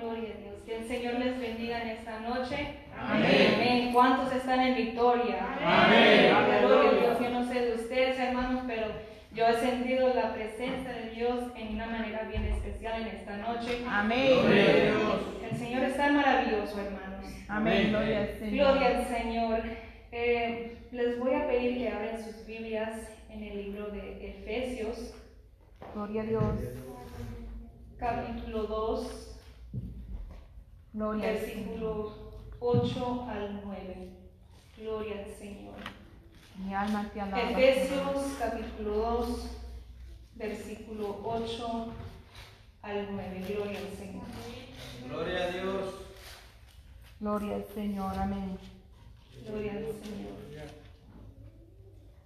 Gloria a Dios. Que el Señor les bendiga en esta noche. Amén. ¿Cuántos están en victoria? Amén. Gloria a Dios. Yo no sé de ustedes, hermanos, pero yo he sentido la presencia de Dios en una manera bien especial en esta noche. Amén. Gloria a Dios. El Señor está maravilloso, hermanos. Amén. Gloria al Señor. Gloria al Señor. Eh, les voy a pedir que abran sus Biblias en el libro de Efesios, Gloria a Dios. capítulo 2, Gloria al Señor. versículos 8 al 9. Gloria al Señor. Mi alma te alaba. Efesios capítulo 2, versículo 8 al 9. Gloria al Señor. Gloria a Dios. Gloria al Señor. Amén. Gloria al Señor.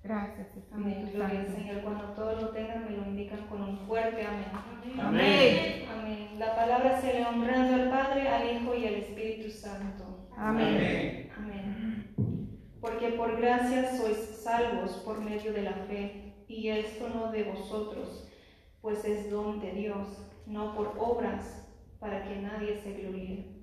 Gracias, Amén. Gloria al. Señor. Cuando todos lo tengan, me lo indican con un fuerte amén. Amén. Amén. La palabra se le honrando al Padre, al Hijo y al Espíritu Santo. Amén. Amén. Porque por gracia sois salvos por medio de la fe, y esto no de vosotros, pues es don de Dios, no por obras, para que nadie se gloríe.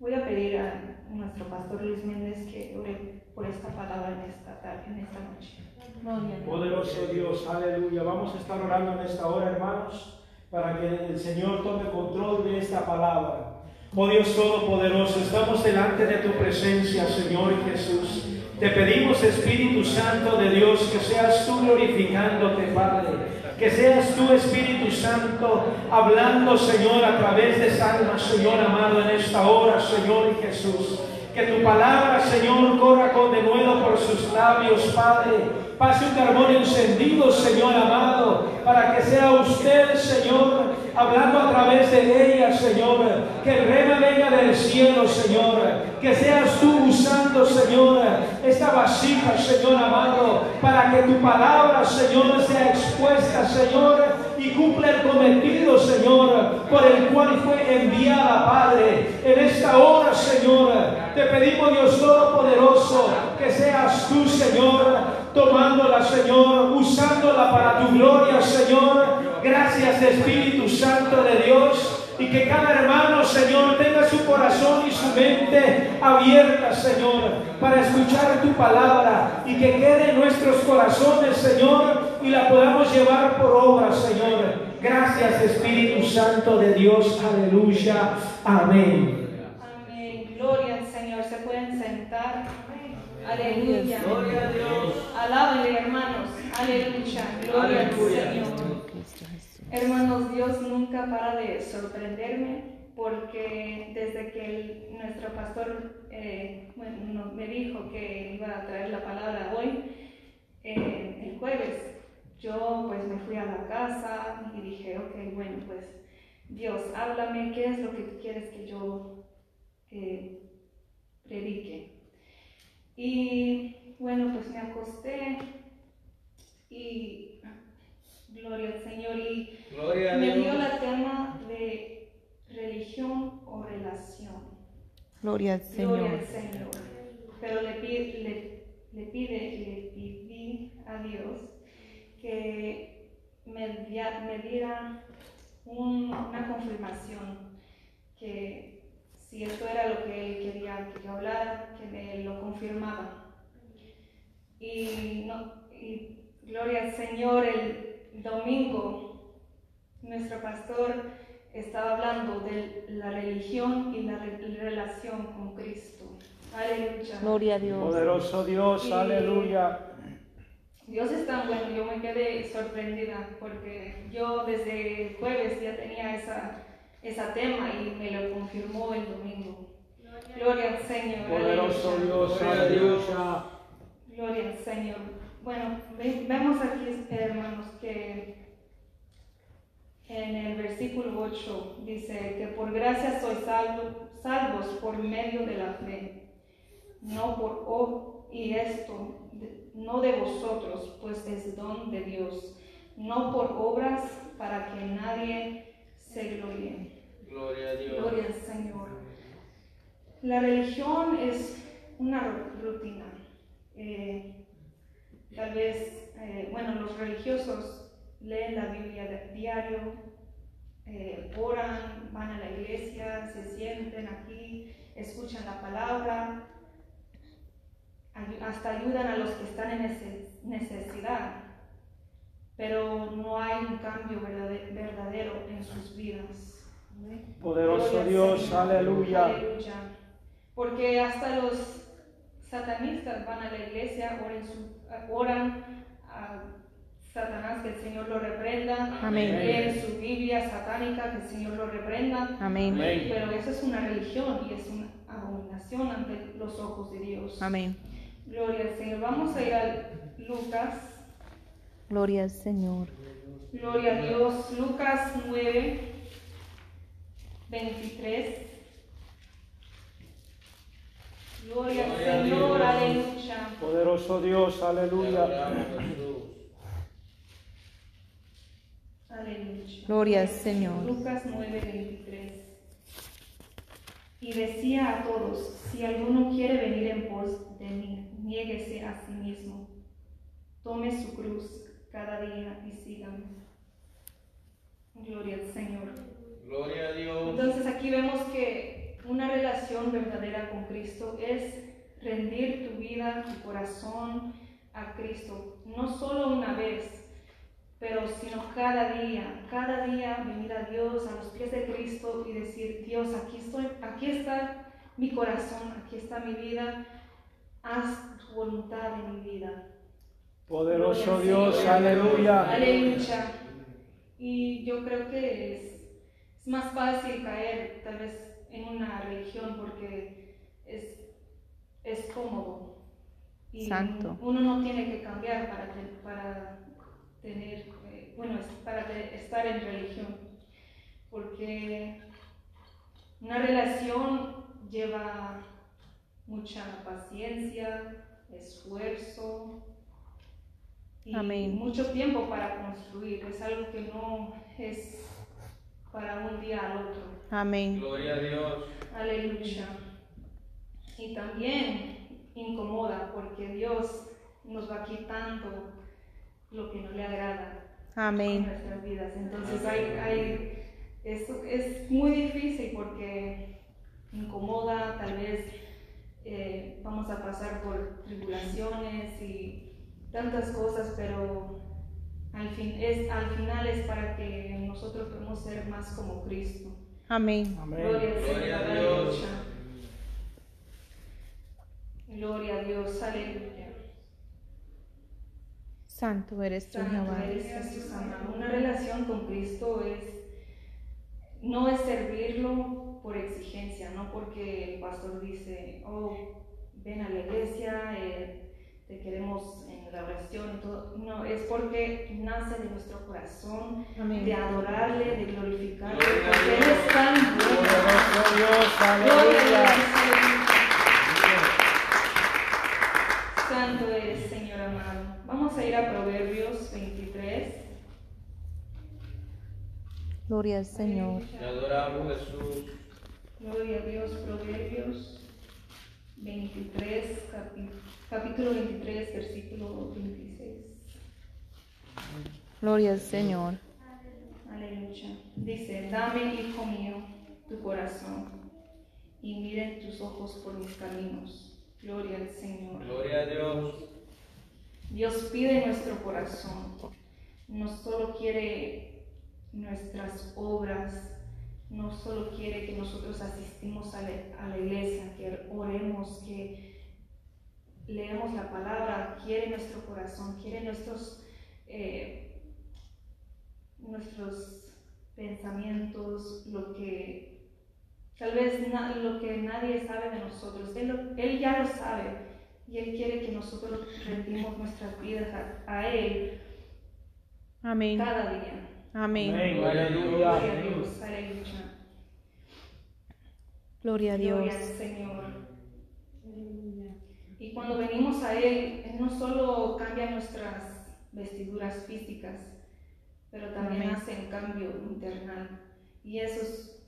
Voy a pedir a nuestro pastor Luis Méndez que ore por esta palabra en esta tarde, en esta noche. Gloria. Poderoso Dios, aleluya. Vamos a estar orando en esta hora, hermanos, para que el Señor tome control de esta palabra. Oh Dios Todopoderoso, estamos delante de tu presencia, Señor Jesús. Te pedimos, Espíritu Santo de Dios, que seas tú glorificándote, Padre. Que seas tú, Espíritu Santo, hablando, Señor, a través de salmas, Señor amado, en esta hora, Señor Jesús. Que tu palabra, Señor, corra con denuedo por sus labios, Padre. Pase un carbón encendido, Señor amado, para que sea usted, Señor, hablando a través de ella, Señor. Que el rema venga del cielo, Señor. Que seas tú usando, Señor, esta vasija, Señor amado, para que tu palabra, Señor, sea expuesta, Señor, y cumpla el cometido, Señor, por el cual fue enviada, Padre. En esta hora, Señor, te pedimos, Dios Todopoderoso, que seas tú, Señor, tomándola, Señor, usándola para tu gloria, Señor. Gracias, Espíritu Santo de Dios. Y que cada hermano, Señor, tenga su corazón y su mente abierta, Señor, para escuchar tu palabra y que quede en nuestros corazones, Señor, y la podamos llevar por obra, Señor. Gracias, Espíritu Santo de Dios. Aleluya. Amén. Amén. Gloria al Señor. Se pueden sentar. Aleluya. Gloria a Dios. Alábenle, hermanos. Aleluya. Gloria al. Señor. Hermanos, Dios nunca para de sorprenderme porque desde que nuestro pastor eh, me dijo que iba a traer la palabra hoy, eh, el jueves, yo pues me fui a la casa y dije, ok, bueno, pues Dios, háblame, ¿qué es lo que tú quieres que yo eh, predique? Y bueno, pues me acosté y gloria al Señor y Gloria a me dio la tema de religión o relación. Gloria al Gloria Señor. al Señor. Pero le, pi- le, le pide, le pedí a Dios que me, diera un- una confirmación que si esto era lo que él quería que yo hablara, que me lo confirmaba. Y, no, y gloria al Señor, el domingo nuestro pastor estaba hablando de la religión y la re- relación con Cristo. Aleluya. Gloria a Dios. Poderoso Dios, Sí. aleluya. Dios es tan bueno, yo me quedé sorprendida porque yo desde el jueves ya tenía esa, esa tema y me lo confirmó el domingo. Gloria al Señor. Poderoso aleluya. Dios. aleluya. Gloria al Señor. Bueno, ve- vemos aquí, hermanos, que en el versículo 8 dice que por gracia sois salvo- salvos por medio de la fe, no por o y esto no de vosotros, pues es don de Dios, no por obras para que nadie se gloríe. Gloria a Dios. Gloria al Señor. La religión es una ru- rutina. Eh, tal vez, eh, bueno, los religiosos leen la Biblia diario, eh, oran, van a la iglesia, se sienten aquí, escuchan la palabra, hasta ayudan a los que están en nece- necesidad, pero no hay un cambio verdade- verdadero en sus vidas. Poderoso Dios. Aleluya. Porque hasta los satanistas van a la iglesia, oran, su- oran a Satanás, que el Señor lo reprenda. Amén. Leen su Biblia satánica, que el Señor lo reprenda. Amén. Amén. Pero eso es una religión y es una abominación ante los ojos de Dios. Amén. Gloria al Señor. Vamos a ir a Lucas. Gloria al Señor. Gloria a Dios. Lucas 9, 23. Gloria al Señor, aleluya. Poderoso Dios, aleluya. Aleluya. Gloria al Señor. Lucas 9, 23. Y decía a todos, si alguno quiere venir en pos de mí, niéguese a sí mismo, tome su cruz cada día y sígame. Gloria al Señor. Gloria a Dios. Entonces aquí vemos que una relación verdadera con Cristo es rendir tu vida, tu corazón a Cristo, no solo una vez, pero sino cada día, cada día venir a Dios, a los pies de Cristo y decir, Dios, aquí estoy, aquí está mi corazón, aquí está mi vida, haz tu voluntad en mi vida. Poderoso Dios, aleluya. Aleluya. Y yo creo que es, es más fácil caer tal vez en una religión porque es, es cómodo. Y Santo. uno no tiene que cambiar para, para tener, eh, bueno, para estar en religión. Porque una relación lleva mucha paciencia, esfuerzo, y Amén. mucho tiempo para construir. Es algo que no es para un día al otro. Amén. Gloria a Dios. Aleluya. Y también incomoda porque Dios nos va quitando lo que no le agrada en Amén. nuestras vidas. Entonces hay, hay, eso es muy difícil porque incomoda, tal vez eh, vamos a pasar por tribulaciones y tantas cosas, pero al, fin, es, al final es para que nosotros podamos ser más como Cristo. Amén. Amén. Gloria al Gloria a Señor, Dios. Gloria a Dios, aleluya. Santo eres tú, Santo Jehová. eres Jesús amado. Una relación con Cristo es no es servirlo por exigencia, no porque el pastor dice, oh, ven a la iglesia, eh, te queremos en la oración y todo. No, es porque nace de nuestro corazón de adorarle, de glorificarle, porque Él es tan bueno. Poderoso Dios, Gloria a aleluya. Dios, aleluya. Santo eres, Señor amado. Vamos a ir a Proverbios 23. Gloria al Señor. Te adoramos, Jesús. Gloria a Dios, Proverbios 23, capi- capítulo 23, versículo 26. Gloria al Señor. Aleluya. Dice, dame, hijo mío, tu corazón y miren tus ojos por mis caminos. Gloria al Señor. Gloria a Dios. Dios pide nuestro corazón. No solo quiere nuestras obras, no solo quiere que nosotros asistimos a la, a la iglesia, que oremos, que leemos la palabra, quiere nuestro corazón, quiere nuestros, eh, nuestros pensamientos, lo que tal vez na- lo que nadie sabe de nosotros. Él, él ya lo sabe y Él quiere que nosotros rendimos nuestras vidas a, a Él Amén. cada día. Amén. Amén. Gloria a Aleluya. Dios, aleluya. Gloria a Dios. Gloria al Señor. Y cuando venimos a Él, Él no solo cambia nuestras vestiduras físicas, pero también Amén. hace un cambio internal. Y eso es,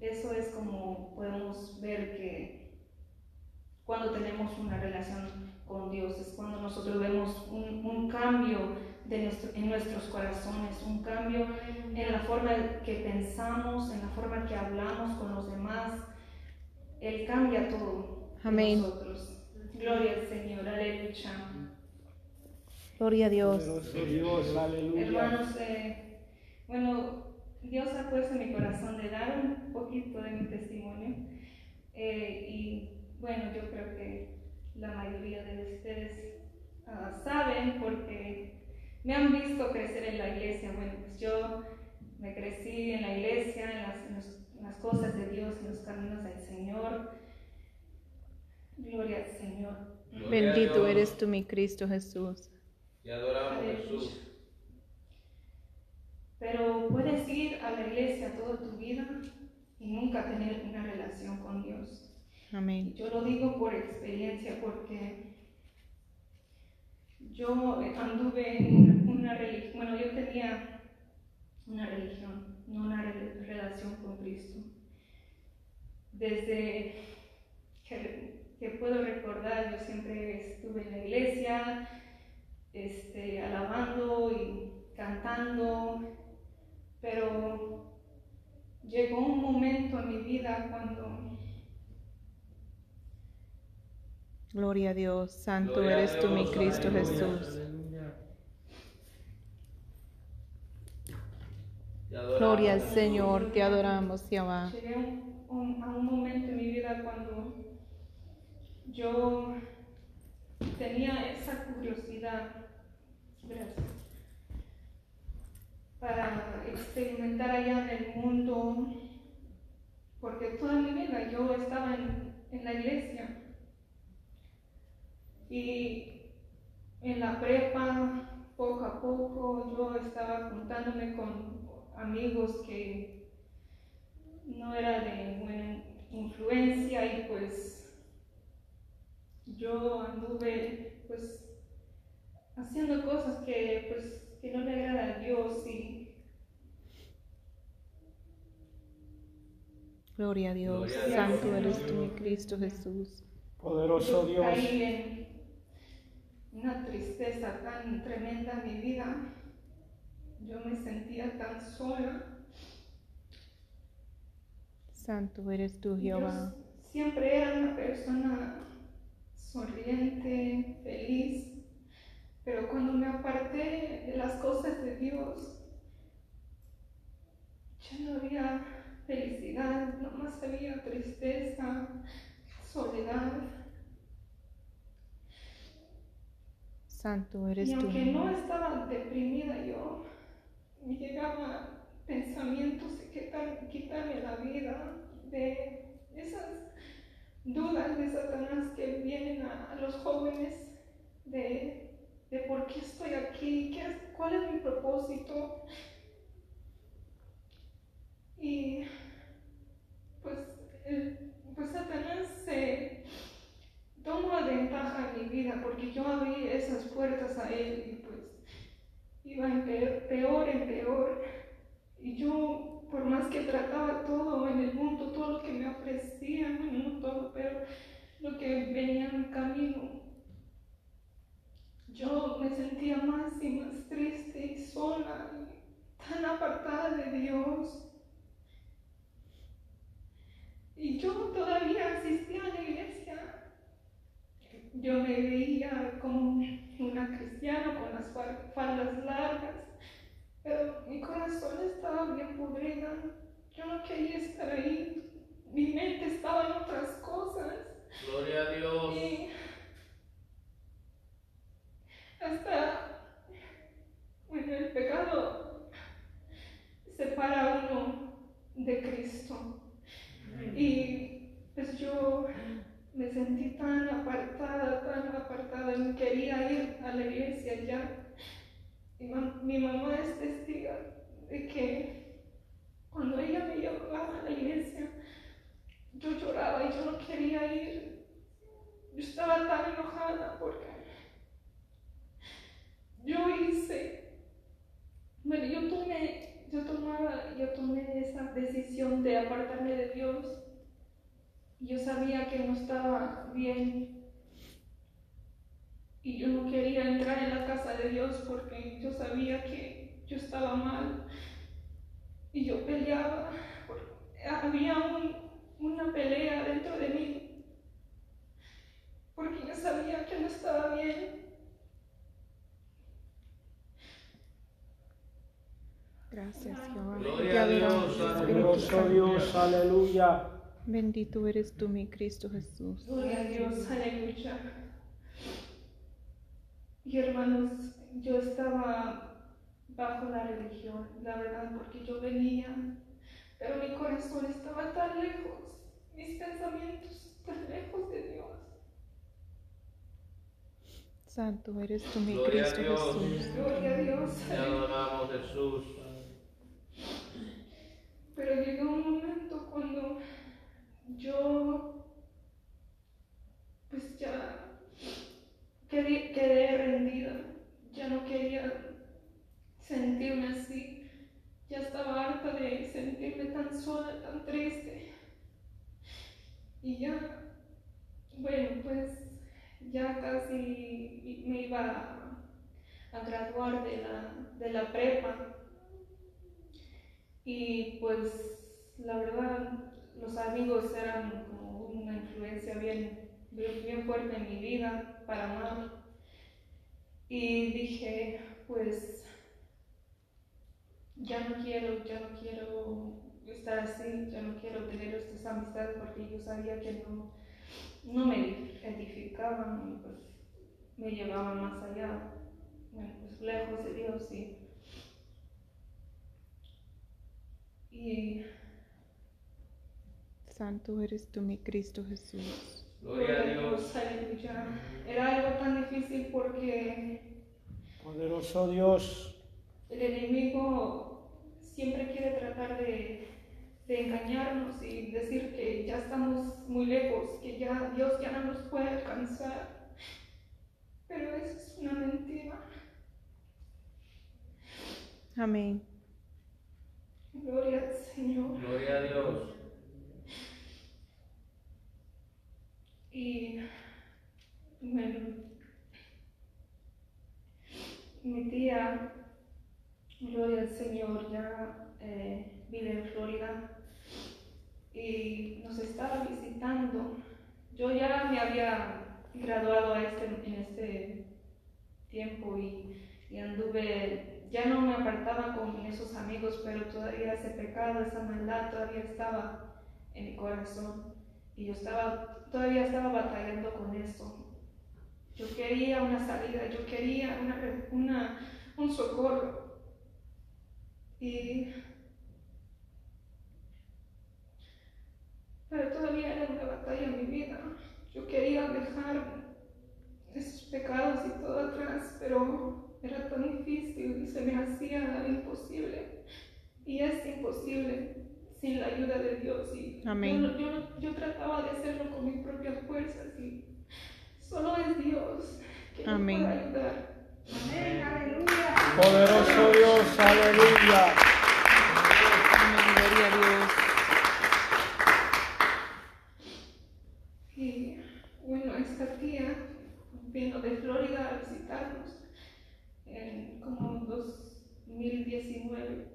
eso es como podemos ver que cuando tenemos una relación con Dios, es cuando nosotros vemos un, un cambio de nuestro- en nuestros corazones, un cambio en la forma que pensamos, en la forma que hablamos con los demás. Él cambia todo Amén. nosotros. Gloria al Señor, aleluya. Gloria a Dios. Dios, aleluya. Hermanos, eh, bueno, Dios ha puesto en mi corazón de dar un poquito de mi testimonio. Eh, y bueno, yo creo que la mayoría de ustedes ah, saben porque me han visto crecer en la iglesia. Bueno, pues yo me crecí en la iglesia, en las, en los- en las cosas de Dios, en los caminos del Señor. Gloria al Señor. Gloria Bendito eres tú, mi Cristo Jesús. Te adoramos, Aleluya. Jesús. Pero puedes ir a la iglesia toda tu vida y nunca tener una relación con Dios. Amén. Yo lo digo por experiencia porque yo anduve en una religión, bueno, yo tenía una religión, no una re- relación con Cristo. Desde que, que puedo recordar, yo siempre estuve en la iglesia, este, alabando y cantando, pero llegó un momento en mi vida cuando Gloria a Dios. Santo Gloria eres tú, mi Cristo aleluya. Jesús. Adoramos, Gloria al. Señor. Te adoramos, Jehová. Llegué a un, un- a un momento en mi vida cuando yo tenía esa curiosidad para experimentar allá en el mundo, porque toda mi vida yo estaba en, en la iglesia. Y en la prepa poco a poco yo estaba juntándome con amigos que no era de buena influencia y pues yo anduve pues haciendo cosas que pues que no le agrada a Dios y Gloria a Dios. Gloria a Dios. Santo eres tú, mi Cristo Jesús. Poderoso yo Dios. caí en una tristeza tan tremenda en mi vida. Yo me sentía tan sola. Santo eres tú, Yo Jehová. siempre era una persona sonriente, feliz, pero cuando me aparté de las cosas de Dios, ya no había felicidad, nomás había tristeza, soledad. Santo eres Y tú. aunque no estaba deprimida yo, me llegaban pensamientos de quitar- quitarme la vida, de esas dudas de Satanás que vienen a, los jóvenes de, de por qué estoy aquí, qué cuál es mi propósito. Y pues, el- pues Satanás se tomó ventaja en mi vida porque yo abrí esas puertas a él y pues iba en peor, peor en peor. Y yo, por más que trataba todo en el mundo, todo lo que me ofrecían, bueno, no todo, pero lo que venía en mi camino, yo me sentía más y más triste y sola, y tan apartada de Dios. Y yo todavía asistía a la iglesia. Yo me veía como una cristiana con las fal- faldas largas, pero mi corazón estaba bien podrida. Yo no quería estar ahí. Mi mente estaba en otras cosas. Gloria a Dios. Y hasta, bueno, el pecado separa uno de Cristo. Y pues yo me sentí tan apartada, tan apartada, no quería ir a la iglesia ya. Mi mamá es testiga de que cuando ella me llevaba a la iglesia, yo lloraba y yo no quería ir. Yo estaba tan enojada porque yo hice, bueno, yo tomé, yo tomaba, yo tomé esa decisión de apartarme de Dios. Yo sabía que no estaba bien. Y yo no quería entrar en la casa de Dios porque yo sabía que yo estaba mal. Y yo peleaba. Había un- una pelea dentro de mí. Porque yo sabía que no estaba bien. Gracias, Jehová. Gloria a. Dios, aleluya. Bendito eres tú, mi Cristo Jesús. Gloria a Dios, aleluya. Y hermanos, yo estaba bajo la religión, la verdad, porque yo venía, pero mi corazón estaba tan lejos, mis pensamientos tan lejos de Dios. Santo eres tú, mi Gloria a Cristo Dios. Jesús. Gloria a Dios. Te adoramos, Jesús. Pero llegó un momento cuando yo, pues ya quedé, quedé rendida, ya no quería sentirme así, ya estaba harta de sentirme tan triste. Y ya, bueno, pues ya casi me iba a, graduar de la, de la prepa. Y pues la verdad, los amigos eran como una influencia bien, bien, bien fuerte en mi vida para mal. Y dije, pues ya no quiero, ya no quiero estar así, ya no quiero tener estas amistades porque yo sabía que no, no me edificaban y pues me llevaban más allá, bueno, pues lejos de Dios y y Santo eres tú, mi Cristo Jesús. Gloria a Dios. aleluya. Era algo tan difícil porque Poderoso Dios. el enemigo siempre quiere tratar de, de engañarnos y decir que ya estamos muy lejos, que ya Dios ya no nos puede alcanzar. Pero eso es una mentira. Amén. Gloria al Señor. Gloria a Dios. Y bueno, mi tía, gloria al Señor, ya eh, vive en Florida y nos estaba visitando. Yo ya me había graduado a este, en este tiempo y, anduve, ya no me apartaba con esos amigos, pero todavía ese pecado, esa maldad todavía estaba en mi corazón. Y yo estaba, todavía estaba batallando con eso. Yo quería una salida, yo quería una, un socorro. Y, pero todavía era una batalla en mi vida. Yo quería dejar esos pecados y todo atrás, pero era tan difícil y se me hacía imposible. Y es imposible sin la ayuda de Dios. Y Amén. Yo, yo, yo trataba de hacerlo con mis propias fuerzas y solo es Dios que me Amén. puede ayudar. Amén, aleluya. Poderoso Dios, aleluya. Amén. Gloria a Dios. Y bueno, esta tía vino de Florida a visitarnos en como 2019.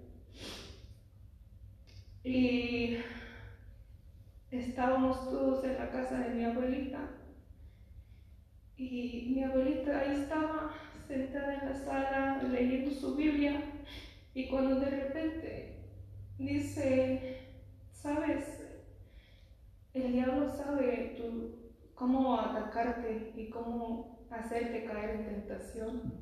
Y estábamos todos en la casa de mi abuelita. Y mi abuelita ahí estaba sentada en la sala leyendo su Biblia. Y cuando de repente dice, ¿sabes? El diablo sabe tú, cómo atacarte y cómo hacerte caer en tentación.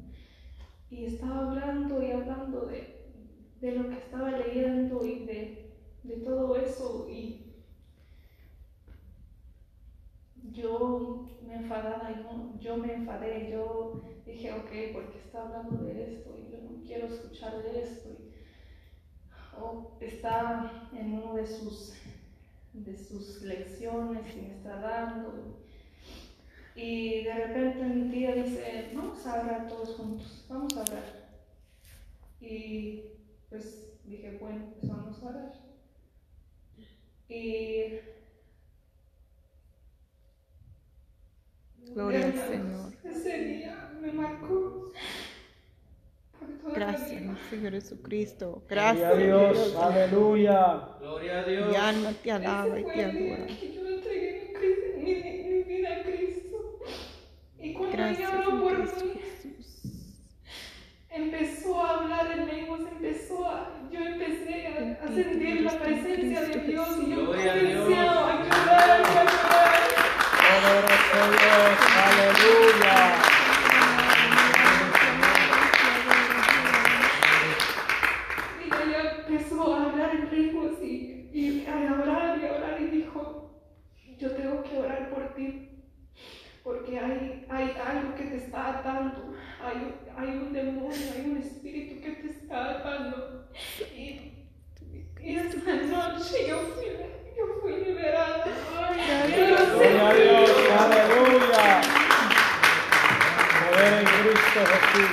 Y estaba hablando y hablando de, de lo que estaba leyendo y de, de todo eso. Y yo me enfadaba, y no, yo me enfadé, yo dije, ok, porque está hablando de esto y yo no quiero escuchar de esto. O está en uno de sus de sus lecciones y me está dando. Y de repente mi tía dice, vamos a orar todos juntos, vamos a orar. Y pues dije, bueno, pues vamos a orar. Y Gloria al Señor. Ese día me marcó. Gracias, Señor Jesucristo. Gloria Gracias, a Dios, Dios. aleluya. Gloria a Dios. Mi alma te alaba y te adora. que yo entregué mi, mi- mi vida a Cristo. Y cuando Gracias, ella por mí, Jesús. empezó a hablar en lenguas, empezó a, yo empecé a, a sentir la presencia de Cristo Dios y yo Gloria a Dios. Aleluya. Y ella empezó a hablar en lenguas y, a orar y a orar y dijo, yo tengo que orar por ti, porque hay, hay algo que te está atando, hay, hay un demonio, hay un espíritu que te está atando. Y esa noche yo fui, yo fui liberada. Yo no sé Gloria a Dios, aleluya. Poder en Cristo Jesús.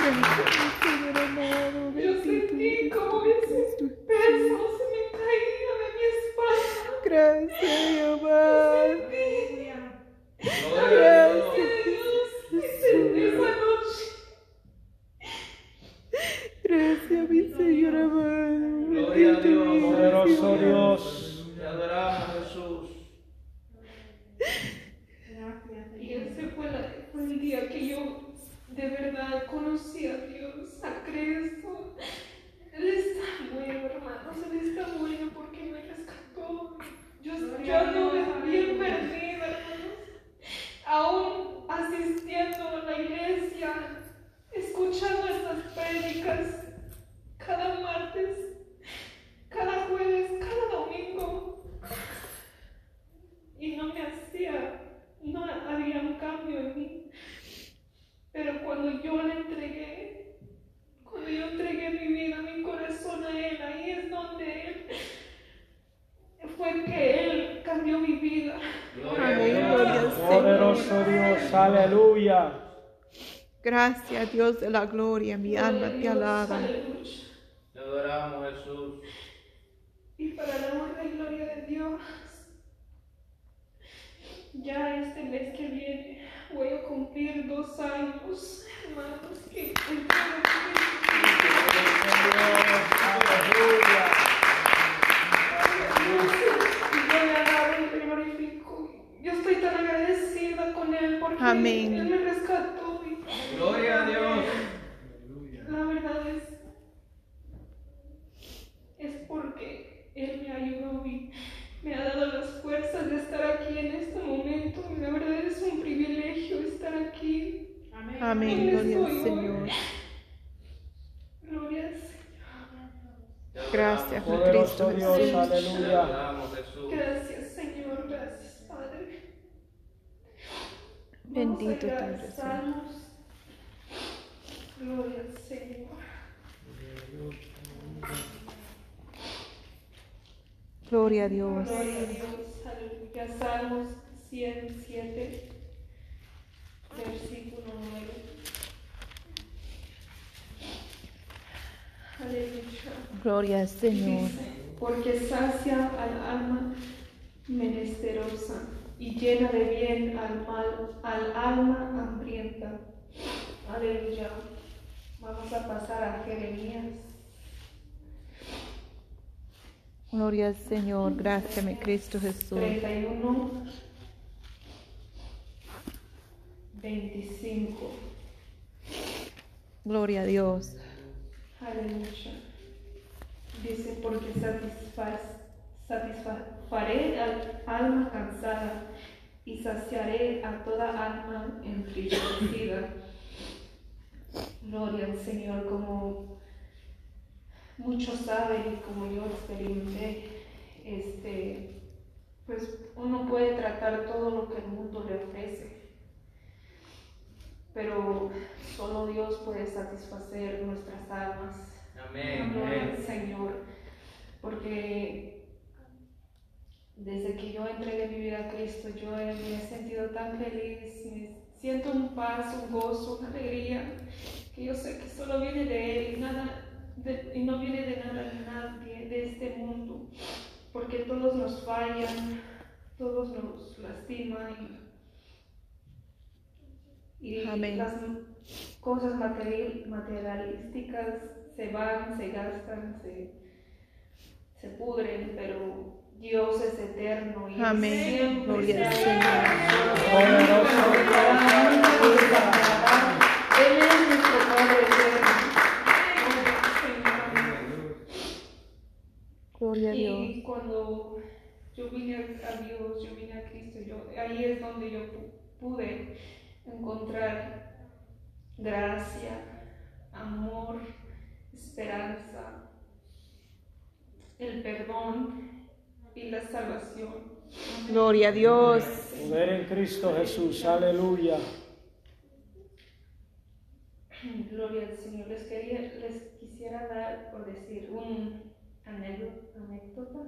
Gracias, Señor amado. Yo sentí como ese peso se me caía de mi espalda. Gracias, mi amado. Gloria a Dios. Esa noche Gracias, mi Señor amado. Gloria a Dios. Poderoso Dios. Te adoramos, Jesús. Y ese fue, la- fue el día que yo de verdad conocí a Dios, a Cristo. Él está bueno, hermanos, Él está bueno porque me rescató. Yo, yo anduve bien perdida, hermanos. Aún asistiendo a la iglesia, escuchando estas prédicas cada martes, cada jueves, cada domingo y no me hacía, no había un cambio en mí. Pero cuando yo le entregué, cuando yo entregué mi vida, mi corazón a Él, ahí es donde Él, fue que Él cambió mi vida. Gloria a Amén, Dios. gloria al Poderoso Señor. Dios, aleluya. Gracias, Dios de la gloria. Mi alma te alaba. aleluya. Te adoramos, Jesús. Y para la honra y gloria de Dios, ya este mes que viene voy a cumplir dos años, hermanos, que entrego Aleluya. Y yo le alabo y le glorifico. Yo estoy tan agradecida con Él porque Amén. Él me rescató. Y Gloria a Dios. la verdad es, es porque Él me ayudó y me ha dado las fuerzas de estar aquí en este momento. La verdad es un privilegio estar aquí. Amén, gloria al Señor. Gloria al Señor. Gracias, mi Poderoso Cristo Dios, Jesús. Aleluya. Gracias, Señor. Gracias, Padre. Bendito Santo. Salmos. Gloria al Señor. Gloria a Dios. Gloria a Dios. Aleluya. Salmos 107, versículo 9. Aleluya. Gloria al Señor. Dice, porque sacia al alma menesterosa y llena de bien al, mal, al alma hambrienta. Aleluya. Vamos a pasar a Jeremías. Gloria al Señor. Gracias, mi Cristo Jesús. 31, 25. Gloria a Dios. Aleluya. Dice, porque satisfaz- satisfaré al alma cansada y saciaré a toda alma entristecida. Gloria al Señor, como muchos saben y como yo experimenté, este, pues uno puede tratar todo lo que el mundo le ofrece, pero solo Dios puede satisfacer nuestras almas. Amén. Gloria al. Señor, porque desde que yo entregué mi vida a Cristo, yo me he sentido tan feliz, me siento un paz, un gozo, una alegría, que yo sé que solo viene de Él y, nada, de- y no viene de nada ni nadie de este mundo, porque todos nos fallan, todos nos lastiman Y Amén. las cosas material- materialísticas se van, se gastan, se, se pudren, pero Dios es eterno y Amén. siempre Gloria al Señor. Él es nuestro Padre eterno. Gloria a Dios. Y cuando yo vine a Dios, yo vine a Cristo, yo, ahí es donde yo pu- pude encontrar gracia, amor, esperanza, el perdón y la salvación. Gloria a Dios. Poder en Cristo Jesús, aleluya. Gloria al Señor. Les, quería, les quisiera dar, por decir, un anécdota. anécdota.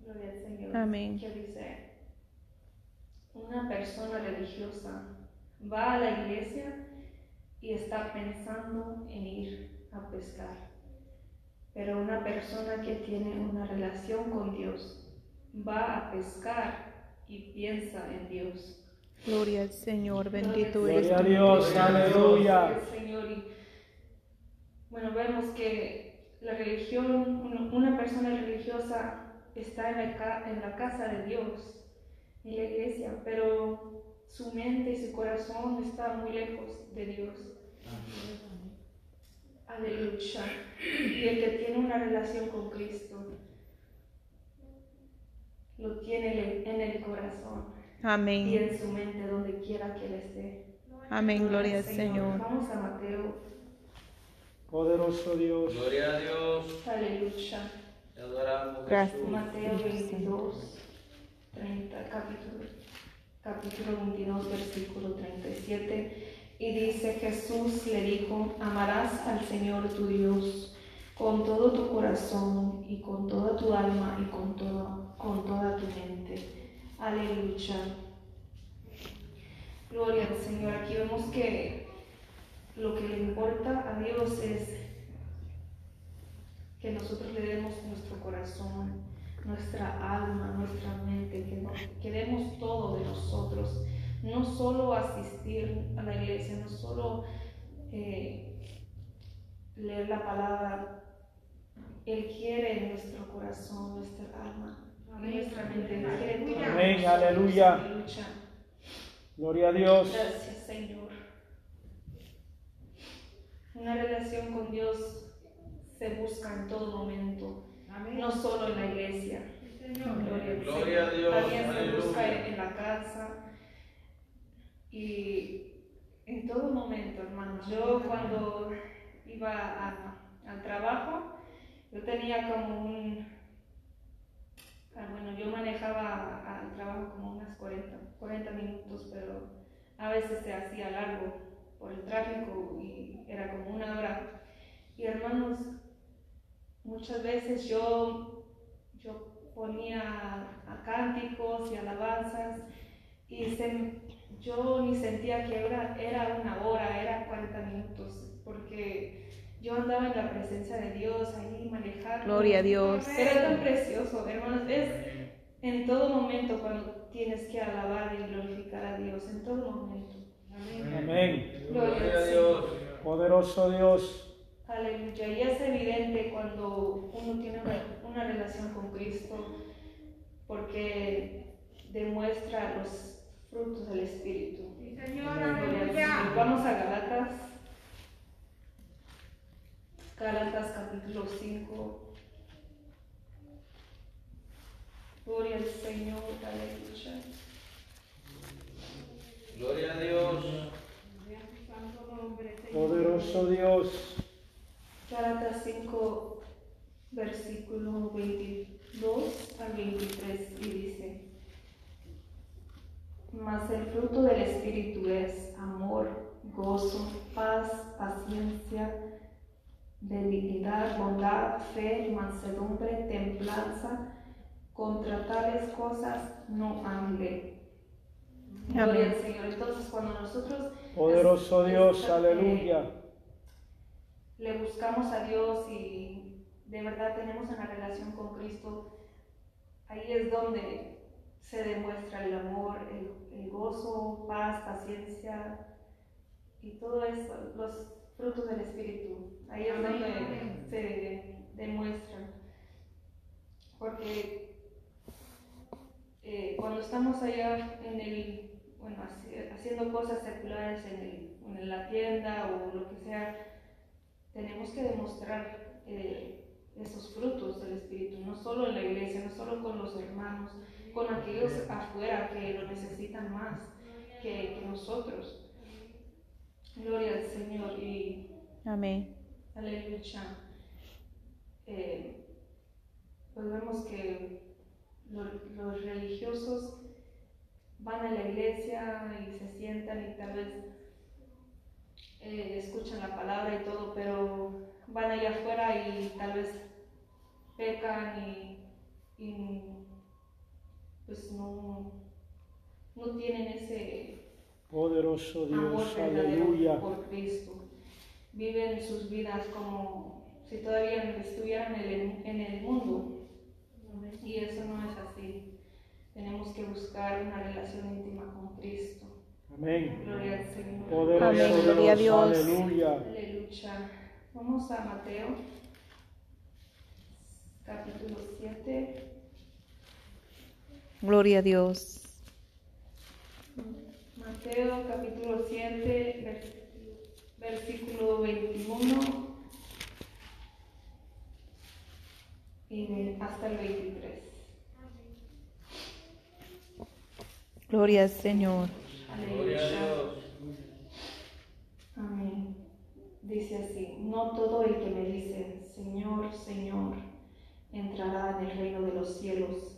Gloria al Señor. Amén. Que dice, una persona religiosa va a la iglesia y está pensando en ir a pescar. Pero una persona que tiene una relación con Dios va a pescar y piensa en Dios. Gloria al Señor. Bendito eres Gloria a tú. Dios, aleluya. El Señor y- bueno, vemos que la religión, una- persona religiosa está en la, en la casa de Dios, en la iglesia, pero su mente y su corazón está muy lejos de Dios. Aleluya. Y el que tiene una relación con Cristo lo tiene en el corazón y Amén. en su mente donde quiera que él esté. Amén. Gloria al Señor. Vamos a Mateo. Poderoso Dios. Gloria a Dios. Aleluya. Te adoramos, Gracias. Mateo 22, 30, capítulo, capítulo 22, versículo 37. Y dice, Jesús le dijo, amarás al Señor tu Dios con todo tu corazón y con toda tu alma y con, todo, con toda tu mente. Aleluya. Gloria al Señor. Aquí vemos que lo que le importa a Dios es que nosotros le demos nuestro corazón, nuestra alma, nuestra mente, que, demos todo de nosotros, no solo asistir a la iglesia, no solo eh, leer la palabra, Él quiere nuestro corazón, nuestra alma, nuestra mente, Él quiere todo de Amén, aleluya. Gloria a Dios. Gracias, Señor. Una relación con Dios se busca en todo momento, no solo en la iglesia. Gloria, al Gloria a Señor. Dios, También se busca en la casa y en todo momento, hermanos. Yo cuando iba a- al trabajo, yo tenía como un... ah, Bueno, yo manejaba al trabajo como unas 40, 40 minutos, pero a veces se hacía largo por el tráfico y era como una hora. Y hermanos, muchas veces yo, yo ponía a cánticos y alabanzas y se- yo ni sentía que era, era una hora, era 40 minutos, porque yo andaba en la presencia de Dios ahí manejando. Gloria a Dios. Era tan precioso, hermanos. Es en todo momento cuando tienes que alabar y glorificar a Dios, en todo momento. Amén. Gloria a Dios. Poderoso Dios. Aleluya. Y es evidente cuando uno tiene una, una relación con Cristo porque demuestra los frutos del Espíritu. Gloria al Señor. Vamos a Galatas. Galatas capítulo 5. Gloria al Señor. Aleluya. Gloria a Dios. Poderoso Dios. Gálatas 5, versículo 22 al 23, y dice, Mas el fruto del Espíritu es amor, gozo, paz, paciencia, benignidad, bondad, fe, mansedumbre, templanza. Contra tales cosas no hay ley. Gloria al Señor. Entonces, cuando nosotros Poderoso es- Dios. es- Aleluya. le buscamos a Dios y de verdad tenemos una relación con Cristo, ahí es donde se demuestra el amor, el, el gozo, paz, paciencia y todo eso, los frutos del Espíritu. Ahí es Amén. donde se demuestran. Porque eh, cuando estamos allá en el, bueno, haci- haciendo cosas seculares en, el- en la tienda o lo que sea, tenemos que demostrar eh, esos frutos del Espíritu, no solo en la iglesia, no solo con los hermanos, con aquellos afuera que lo necesitan más que, que nosotros. Gloria al Señor y Amén. aleluya. Eh, pues vemos que lo- los religiosos van a la iglesia y se sientan y tal vez eh, escuchan la palabra y todo, pero van allá afuera y tal vez pecan y, y, pues no, no tienen ese Poderoso amor Dios, verdadero aleluya. por Cristo. Viven sus vidas como si todavía estuvieran en el, en el mundo. Y eso no es así. Tenemos que buscar una relación íntima con Cristo. Amén. Gloria al Señor. Poderoso Amén, gloria a Dios. aleluya. Aleluya. Vamos a Mateo, capítulo 7. Gloria a Dios. Mateo capítulo 7, vers- versículo 21 y hasta el 23. Gloria al Señor. Gloria a Aleluya. Dios. Amén. Dice así, no todo el que me dice, Señor, Señor, entrará en el reino de los cielos,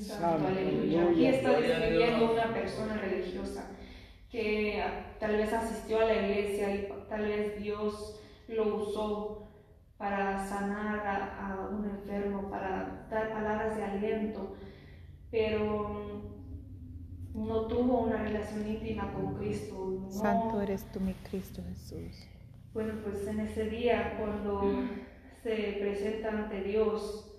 Santo, aleluya. Aquí está describiendo una persona religiosa que tal vez asistió a la iglesia y tal vez Dios lo usó para sanar a, a un enfermo, para dar palabras de aliento, pero no tuvo una relación íntima con Cristo. no- Santo eres tú, mi Cristo Jesús. bueno, pues en ese día, cuando se presenta ante Dios,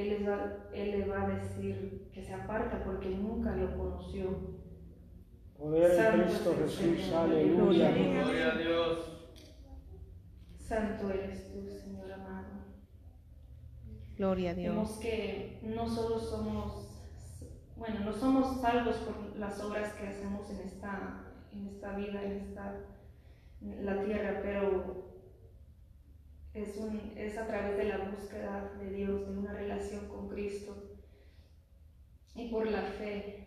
Él, les va, él le va a decir que se aparta porque nunca lo conoció. Poder Santo Cristo Jesús, Señor. aleluya. Gloria a Dios. Santo eres tú, Señor amado. Gloria a Vemos Dios. que no solo somos, bueno, no somos salvos por las obras que hacemos en esta, en esta vida, en esta en la tierra, pero es, un, es a través de la búsqueda de Dios, de una relación con Cristo y por la fe,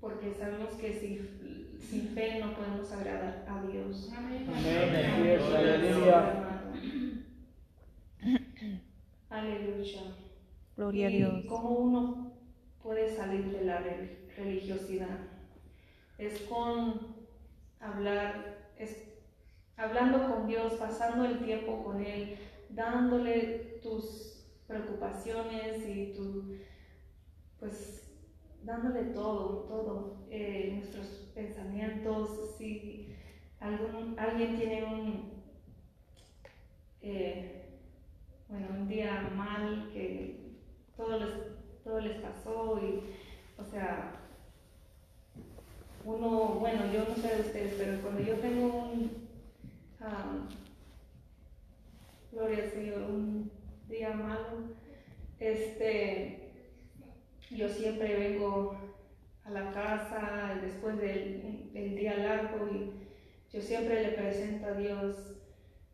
porque sabemos que sin, sin fe no podemos agradar a Dios. Amén. Aleluya. Aleluya. Gloria a Dios. cómo uno puede salir de la re- religiosidad. Es con hablar, es hablando con Dios, pasando el tiempo con Él, dándole tus preocupaciones y tu, pues, dándole todo, todo, eh, nuestros pensamientos, si algún, alguien tiene un, eh, bueno, un día mal, que todo les, todo les pasó y, o sea, uno, bueno, yo no sé de ustedes, pero cuando yo tengo un, ah, gloria al Señor, un día malo, este, yo siempre vengo a la casa después del, del día largo y yo siempre le presento a Dios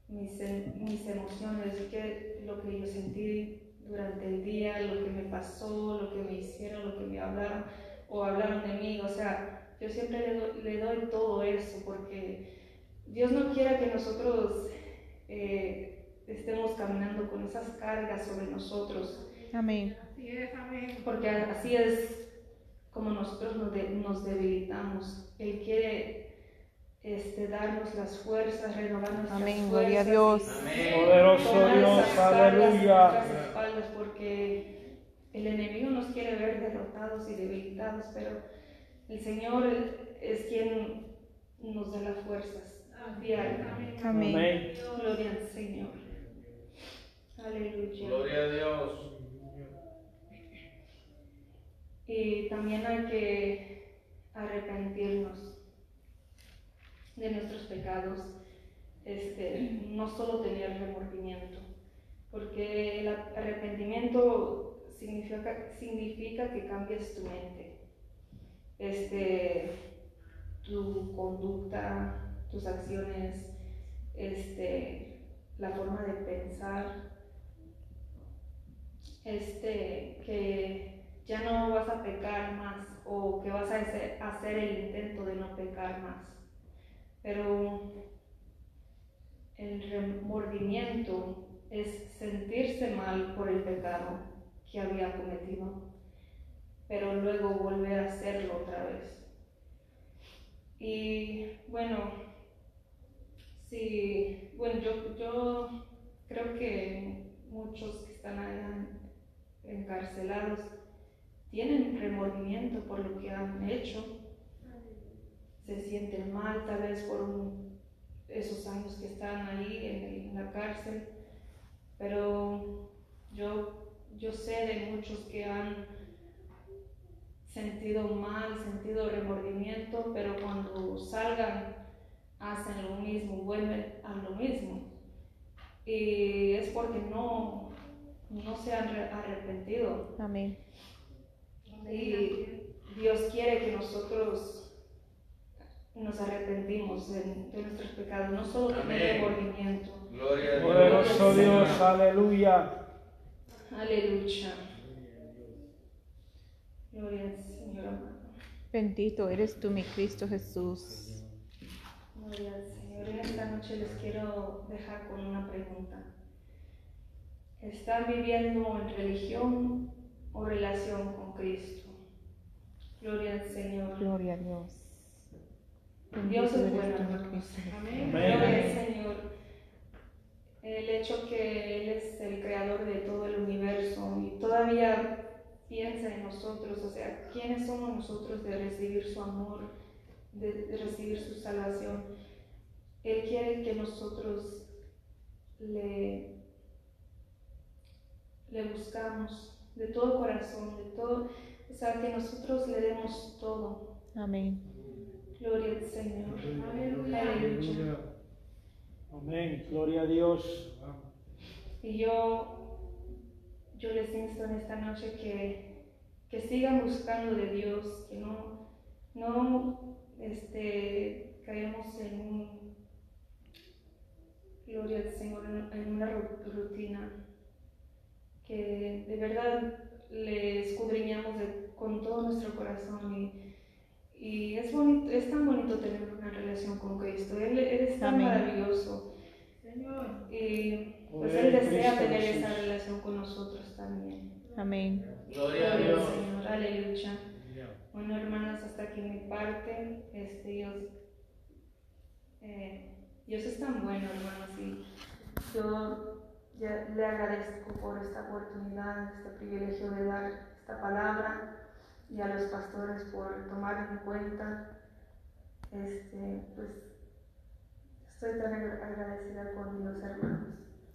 mis, em- mis emociones, qué, lo que yo sentí durante el día, lo que me pasó, lo que me hicieron, lo que me hablaron o hablaron de mí. O sea, yo siempre le doy, le doy todo eso porque Dios no quiere que nosotros eh, estemos caminando con esas cargas sobre nosotros Amén. Así es, amén. porque así es como nosotros nos, de- nos debilitamos. Él quiere este, darnos las fuerzas, renovar nuestras Amén, fuerzas. gloria a Dios. Amén. Poderoso Dios, aleluya. nuestras espaldas porque el enemigo nos quiere ver derrotados y debilitados, pero el Señor es quien nos da las fuerzas diarias. Amén. Amén. Gloria al Señor. Aleluya. Gloria a Dios. Y también hay que arrepentirnos de nuestros pecados, este, no solo tener remordimiento, porque el arrepentimiento significa, significa que cambies tu mente, este, tu conducta, tus acciones, este, la forma de pensar, este, que ya no vas a pecar más o que vas a hacer, el intento de no pecar más. Pero el remordimiento es sentirse mal por el pecado que había cometido, pero luego volver a hacerlo otra vez. Y bueno, sí, bueno, yo, yo creo que muchos que están allá encarcelados tienen remordimiento por lo que han hecho, se sienten mal tal vez por esos años que están ahí en la cárcel, pero yo, yo sé de muchos que han sentido mal, sentido remordimiento, pero cuando salgan hacen lo mismo, vuelven a lo mismo. Y es porque no, no se han re- arrepentido. Amén. Y Dios quiere que nosotros nos arrepentimos de, de nuestros pecados, no solo Amén. remordimiento. Gloria a Dios. Poderoso Dios, aleluya. Aleluya. Gloria al Señor. Bendito eres tú, mi Cristo Jesús. Gloria al Señor. En esta noche les quiero dejar con una pregunta. ¿Están viviendo en religión o relación con Cristo? Gloria al Señor. Gloria a Dios. Dios es bueno. Amén. Gloria al Señor. El hecho que Él es el creador de todo el universo y todavía piensa en nosotros, o sea, ¿quiénes somos nosotros de recibir su amor, de recibir su salvación? Él quiere que nosotros le, le buscamos de todo corazón, de todo, o sea, que nosotros le demos todo. Amén. Gloria al Señor. Aleluya. Amén. Gloria a Dios. Y yo, yo les insto en esta noche que, que sigan buscando de Dios, que no, no este, caemos en un, gloria al Señor, en, en una ru- rutina, que de verdad le escudriñamos de- con todo nuestro corazón y, y es, bonito, es tan bonito tener una relación con Cristo, Él, Él es tan Amén. maravilloso. Y pues Él desea tener esa relación con nosotros también. Amén. Gloria a Dios. Señor, aleluya. Bueno, hermanas, hasta aquí mi parte. Este, Dios, eh, Dios es tan bueno, hermanos, y yo le agradezco por esta oportunidad, este privilegio de dar esta palabra y a los pastores por tomar en cuenta. Este, pues estoy tan agra- agradecida con Dios, hermanos.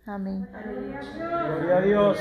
Amén. Aleluya. Gloria a Dios.